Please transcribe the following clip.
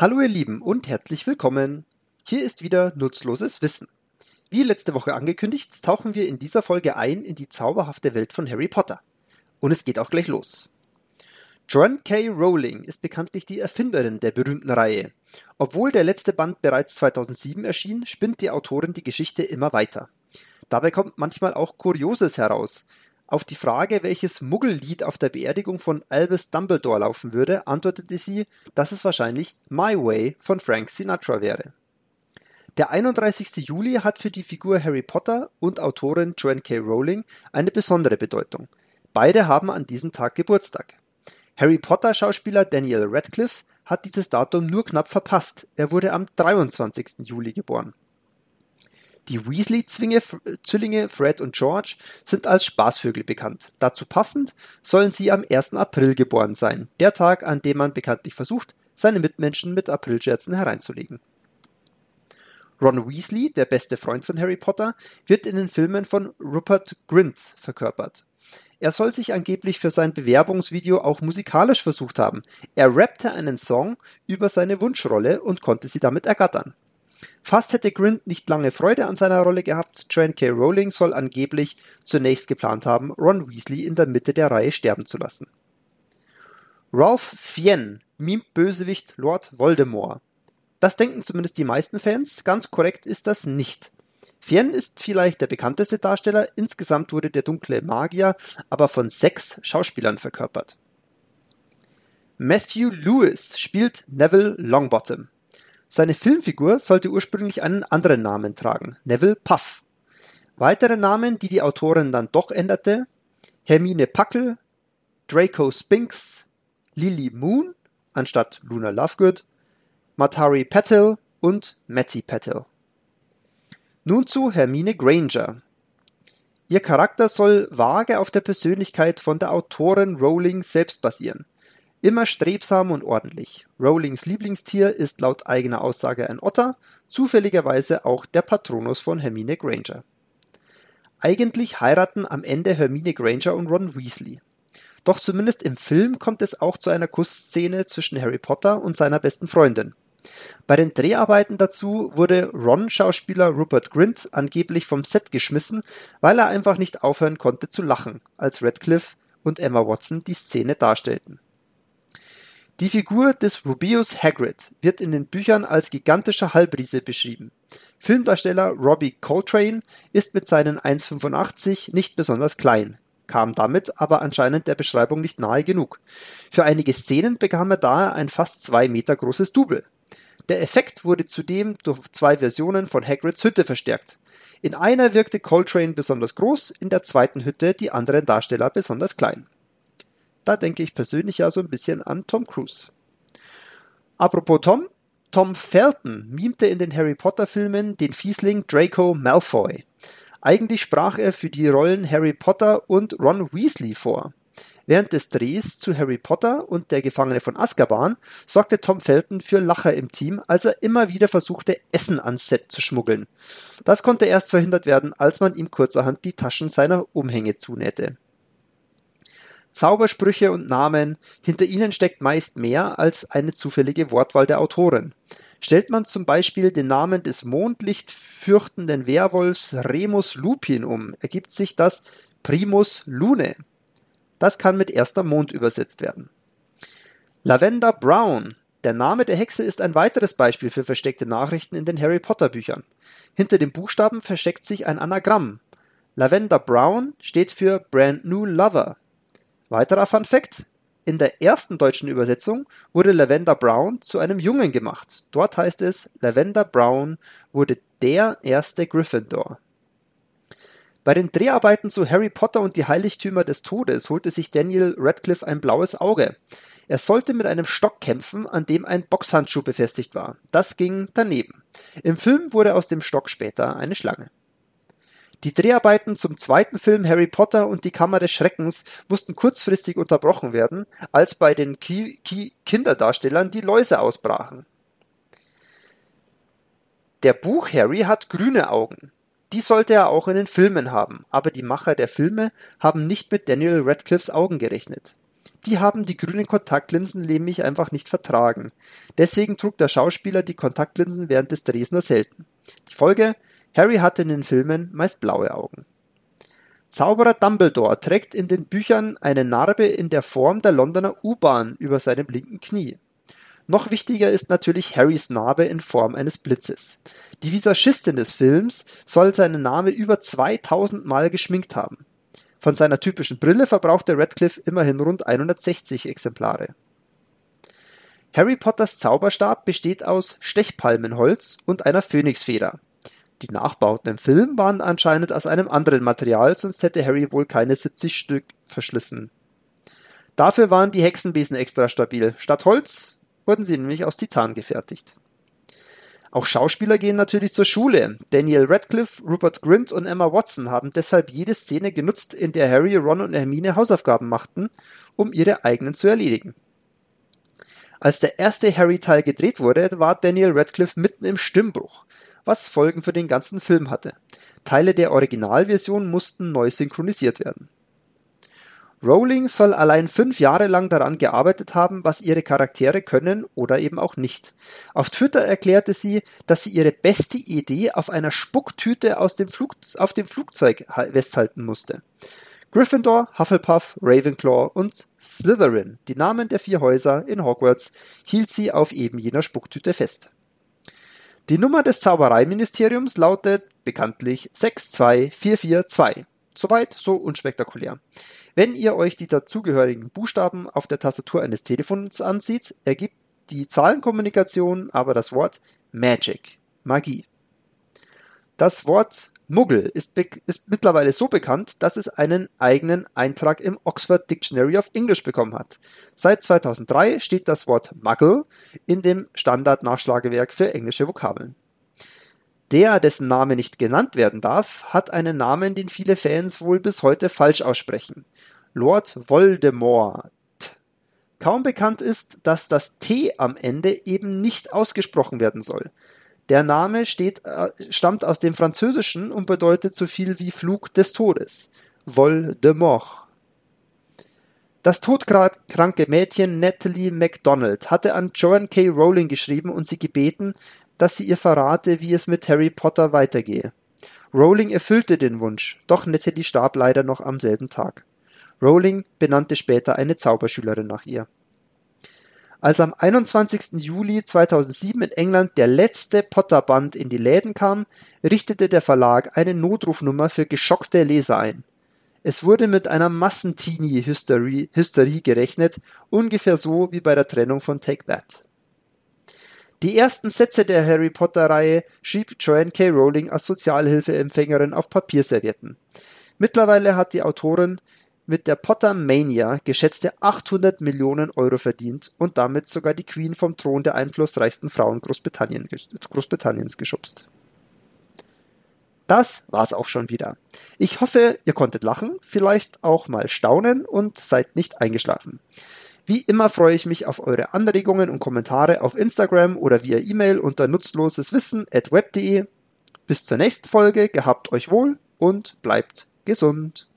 Hallo ihr Lieben und herzlich willkommen. Hier ist wieder nutzloses Wissen. Wie letzte Woche angekündigt, tauchen wir in dieser Folge ein in die zauberhafte Welt von Harry Potter. Und es geht auch gleich los. Joan K. Rowling ist bekanntlich die Erfinderin der berühmten Reihe. Obwohl der letzte Band bereits 2007 erschien, spinnt die Autorin die Geschichte immer weiter. Dabei kommt manchmal auch Kurioses heraus, auf die Frage, welches Muggellied auf der Beerdigung von Albus Dumbledore laufen würde, antwortete sie, dass es wahrscheinlich My Way von Frank Sinatra wäre. Der 31. Juli hat für die Figur Harry Potter und Autorin Joanne K. Rowling eine besondere Bedeutung. Beide haben an diesem Tag Geburtstag. Harry Potter Schauspieler Daniel Radcliffe hat dieses Datum nur knapp verpasst. Er wurde am 23. Juli geboren. Die Weasley-Zwillinge Fred und George sind als Spaßvögel bekannt. Dazu passend sollen sie am 1. April geboren sein, der Tag, an dem man bekanntlich versucht, seine Mitmenschen mit Aprilscherzen hereinzulegen. Ron Weasley, der beste Freund von Harry Potter, wird in den Filmen von Rupert Grint verkörpert. Er soll sich angeblich für sein Bewerbungsvideo auch musikalisch versucht haben. Er rappte einen Song über seine Wunschrolle und konnte sie damit ergattern. Fast hätte Grint nicht lange Freude an seiner Rolle gehabt, Joanne K. Rowling soll angeblich zunächst geplant haben, Ron Weasley in der Mitte der Reihe sterben zu lassen. Ralph Fiennes mimt Bösewicht Lord Voldemort. Das denken zumindest die meisten Fans, ganz korrekt ist das nicht. Fiennes ist vielleicht der bekannteste Darsteller, insgesamt wurde der dunkle Magier aber von sechs Schauspielern verkörpert. Matthew Lewis spielt Neville Longbottom. Seine Filmfigur sollte ursprünglich einen anderen Namen tragen, Neville Puff. Weitere Namen, die die Autorin dann doch änderte, Hermine Puckle, Draco Spinks, Lily Moon anstatt Luna Lovegood, Matari Patel und Matty Patel. Nun zu Hermine Granger. Ihr Charakter soll vage auf der Persönlichkeit von der Autorin Rowling selbst basieren. Immer strebsam und ordentlich. Rowlings Lieblingstier ist laut eigener Aussage ein Otter, zufälligerweise auch der Patronus von Hermine Granger. Eigentlich heiraten am Ende Hermine Granger und Ron Weasley. Doch zumindest im Film kommt es auch zu einer Kussszene zwischen Harry Potter und seiner besten Freundin. Bei den Dreharbeiten dazu wurde Ron-Schauspieler Rupert Grint angeblich vom Set geschmissen, weil er einfach nicht aufhören konnte zu lachen, als Radcliffe und Emma Watson die Szene darstellten. Die Figur des Rubeus Hagrid wird in den Büchern als gigantischer Halbriese beschrieben. Filmdarsteller Robbie Coltrane ist mit seinen 1,85 nicht besonders klein, kam damit aber anscheinend der Beschreibung nicht nahe genug. Für einige Szenen bekam er daher ein fast zwei Meter großes Double. Der Effekt wurde zudem durch zwei Versionen von Hagrids Hütte verstärkt. In einer wirkte Coltrane besonders groß, in der zweiten Hütte die anderen Darsteller besonders klein. Da denke ich persönlich ja so ein bisschen an Tom Cruise. Apropos Tom, Tom Felton mimte in den Harry Potter Filmen den Fiesling Draco Malfoy. Eigentlich sprach er für die Rollen Harry Potter und Ron Weasley vor. Während des Drehs zu Harry Potter und der Gefangene von Azkaban sorgte Tom Felton für Lacher im Team, als er immer wieder versuchte, Essen ans Set zu schmuggeln. Das konnte erst verhindert werden, als man ihm kurzerhand die Taschen seiner Umhänge zunähte. Zaubersprüche und Namen, hinter ihnen steckt meist mehr als eine zufällige Wortwahl der Autorin. Stellt man zum Beispiel den Namen des Mondlicht fürchtenden Werwolfs Remus Lupin um, ergibt sich das Primus Lune. Das kann mit erster Mond übersetzt werden. Lavender Brown. Der Name der Hexe ist ein weiteres Beispiel für versteckte Nachrichten in den Harry Potter Büchern. Hinter dem Buchstaben versteckt sich ein Anagramm. Lavender Brown steht für Brand New Lover. Weiterer Fun Fact: In der ersten deutschen Übersetzung wurde Lavender Brown zu einem Jungen gemacht. Dort heißt es, Lavender Brown wurde der erste Gryffindor. Bei den Dreharbeiten zu Harry Potter und die Heiligtümer des Todes holte sich Daniel Radcliffe ein blaues Auge. Er sollte mit einem Stock kämpfen, an dem ein Boxhandschuh befestigt war. Das ging daneben. Im Film wurde aus dem Stock später eine Schlange. Die Dreharbeiten zum zweiten Film Harry Potter und die Kammer des Schreckens mussten kurzfristig unterbrochen werden, als bei den Ki Ki Kinderdarstellern die Läuse ausbrachen. Der Buch Harry hat grüne Augen. Die sollte er auch in den Filmen haben, aber die Macher der Filme haben nicht mit Daniel Radcliffes Augen gerechnet. die haben die grünen Kontaktlinsen nämlich einfach nicht vertragen. Deswegen trug der Schauspieler die Kontaktlinsen während des Drehs nur selten. Die Folge? Harry hatte in den Filmen meist blaue Augen. Zauberer Dumbledore trägt in den Büchern eine Narbe in der Form der Londoner U-Bahn über seinem linken Knie. Noch wichtiger ist natürlich Harrys Narbe in Form eines Blitzes. Die Visagistin des Films soll seinen Name über 2000 Mal geschminkt haben. Von seiner typischen Brille verbrauchte Radcliffe immerhin rund 160 Exemplare. Harry Potters Zauberstab besteht aus Stechpalmenholz und einer Phönixfeder. Die Nachbauten im Film waren anscheinend aus einem anderen Material, sonst hätte Harry wohl keine 70 Stück verschlissen. Dafür waren die Hexenbesen extra stabil. Statt Holz wurden sie nämlich aus Titan gefertigt. Auch Schauspieler gehen natürlich zur Schule. Daniel Radcliffe, Rupert Grint und Emma Watson haben deshalb jede Szene genutzt, in der Harry, Ron und Hermine Hausaufgaben machten, um ihre eigenen zu erledigen. Als der erste Harry-Teil gedreht wurde, war Daniel Radcliffe mitten im Stimmbruch was Folgen für den ganzen Film hatte. Teile der Originalversion mussten neu synchronisiert werden. Rowling soll allein fünf Jahre lang daran gearbeitet haben, was ihre Charaktere können oder eben auch nicht. Auf Twitter erklärte sie, dass sie ihre beste Idee auf einer Spucktüte aus dem Flug, auf dem Flugzeug festhalten musste. Gryffindor, Hufflepuff, Ravenclaw und Slytherin, die Namen der vier Häuser in Hogwarts, hielt sie auf eben jener Spucktüte fest. Die Nummer des Zaubereiministeriums lautet bekanntlich 62442. Soweit so unspektakulär. Wenn ihr euch die dazugehörigen Buchstaben auf der Tastatur eines Telefons ansieht, ergibt die Zahlenkommunikation aber das Wort Magic, Magie. Das Wort Muggel ist, ist, mittlerweile so bekannt, dass es einen eigenen Eintrag im Oxford Dictionary of English bekommen hat. Seit 2003 steht das Wort Muggle in dem Standardnachschlagewerk für englische Vokabeln. Der, dessen Name nicht genannt werden darf, hat einen Namen, den viele Fans wohl bis heute falsch aussprechen. Lord Voldemort. Kaum bekannt ist, dass das T am Ende eben nicht ausgesprochen werden soll. Der Name steht, äh, stammt aus dem Französischen und bedeutet so viel wie Flug des Todes. Vol de mort. Das todkranke Mädchen Natalie MacDonald hatte an Joanne K. Rowling geschrieben und sie gebeten, dass sie ihr verrate, wie es mit Harry Potter weitergehe. Rowling erfüllte den Wunsch, doch Natalie starb leider noch am selben Tag. Rowling benannte später eine Zauberschülerin nach ihr. Als am 21. Juli 2007 in England der letzte Potter-Band in die Läden kam, richtete der Verlag eine Notrufnummer für geschockte Leser ein. Es wurde mit einer Massenteenie-Hysterie gerechnet, ungefähr so wie bei der Trennung von Take That. Die ersten Sätze der Harry Potter-Reihe schrieb Joanne K. Rowling als Sozialhilfeempfängerin auf Papierservietten. Mittlerweile hat die Autorin mit der Potter Mania geschätzte 800 Millionen Euro verdient und damit sogar die Queen vom Thron der einflussreichsten Frauen Großbritannien, Großbritanniens geschubst. Das war's auch schon wieder. Ich hoffe, ihr konntet lachen, vielleicht auch mal staunen und seid nicht eingeschlafen. Wie immer freue ich mich auf eure Anregungen und Kommentare auf Instagram oder via E-Mail unter nutzloseswissen@web.de. Bis zur nächsten Folge, gehabt euch wohl und bleibt gesund.